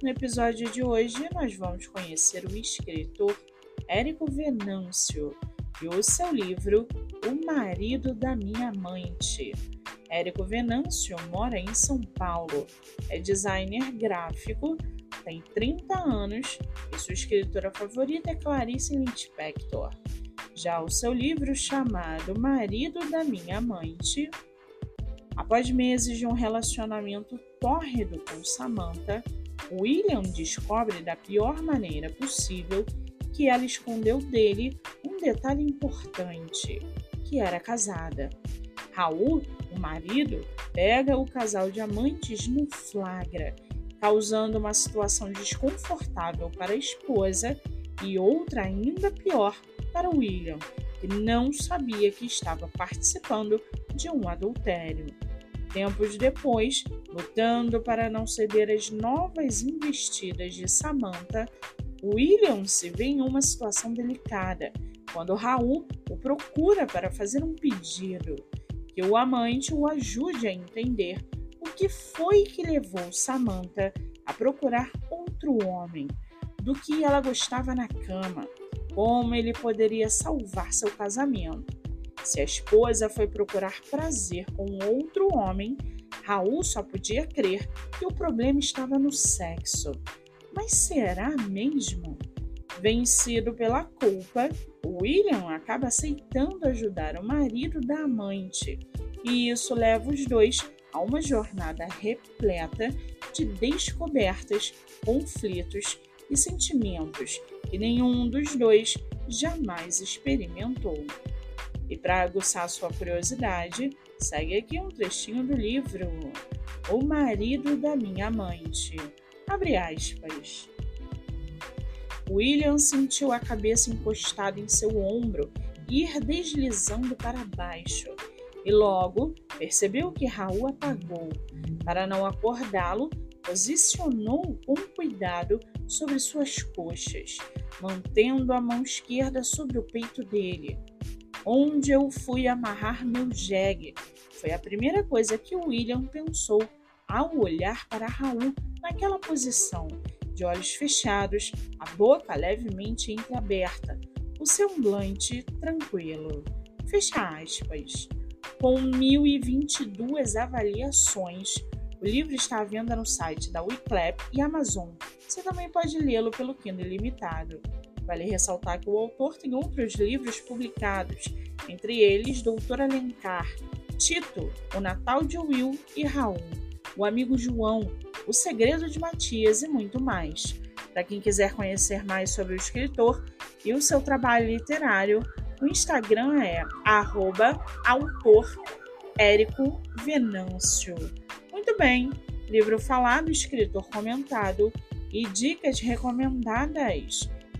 No episódio de hoje, nós vamos conhecer o escritor Érico Venâncio e o seu livro O Marido da Minha Amante. Érico Venâncio mora em São Paulo, é designer gráfico, tem 30 anos e sua escritora favorita é Clarice Lispector. Já o seu livro chamado Marido da Minha Amante, após meses de um relacionamento tórrido com Samantha, William descobre da pior maneira possível que ela escondeu dele um detalhe importante, que era casada. Raul, o marido, pega o casal de amantes no flagra, causando uma situação desconfortável para a esposa e outra ainda pior para William, que não sabia que estava participando de um adultério. Tempos depois, lutando para não ceder às novas investidas de Samantha, William se vê em uma situação delicada quando Raul o procura para fazer um pedido que o amante o ajude a entender o que foi que levou Samantha a procurar outro homem, do que ela gostava na cama, como ele poderia salvar seu casamento. Se a esposa foi procurar prazer com outro homem, Raul só podia crer que o problema estava no sexo. Mas será mesmo? Vencido pela culpa, William acaba aceitando ajudar o marido da amante, e isso leva os dois a uma jornada repleta de descobertas, conflitos e sentimentos que nenhum dos dois jamais experimentou. E para aguçar sua curiosidade, segue aqui um trechinho do livro O Marido da Minha Amante. Abre aspas. William sentiu a cabeça encostada em seu ombro ir deslizando para baixo, e logo percebeu que Raul apagou. Para não acordá-lo, posicionou com cuidado sobre suas coxas, mantendo a mão esquerda sobre o peito dele onde eu fui amarrar meu jegue. Foi a primeira coisa que William pensou ao olhar para Raul naquela posição, de olhos fechados, a boca levemente entreaberta, o semblante tranquilo. Fecha aspas. Com 1022 avaliações, o livro está à venda no site da Wiclap e Amazon. Você também pode lê-lo pelo Kindle Ilimitado. Vale ressaltar que o autor tem outros livros publicados, entre eles Doutor Alencar, Tito, O Natal de Will e Raul, O Amigo João, O Segredo de Matias e muito mais. Para quem quiser conhecer mais sobre o escritor e o seu trabalho literário, o Instagram é @autor_érico_venâncio. Muito bem, livro falado, escritor comentado e dicas recomendadas.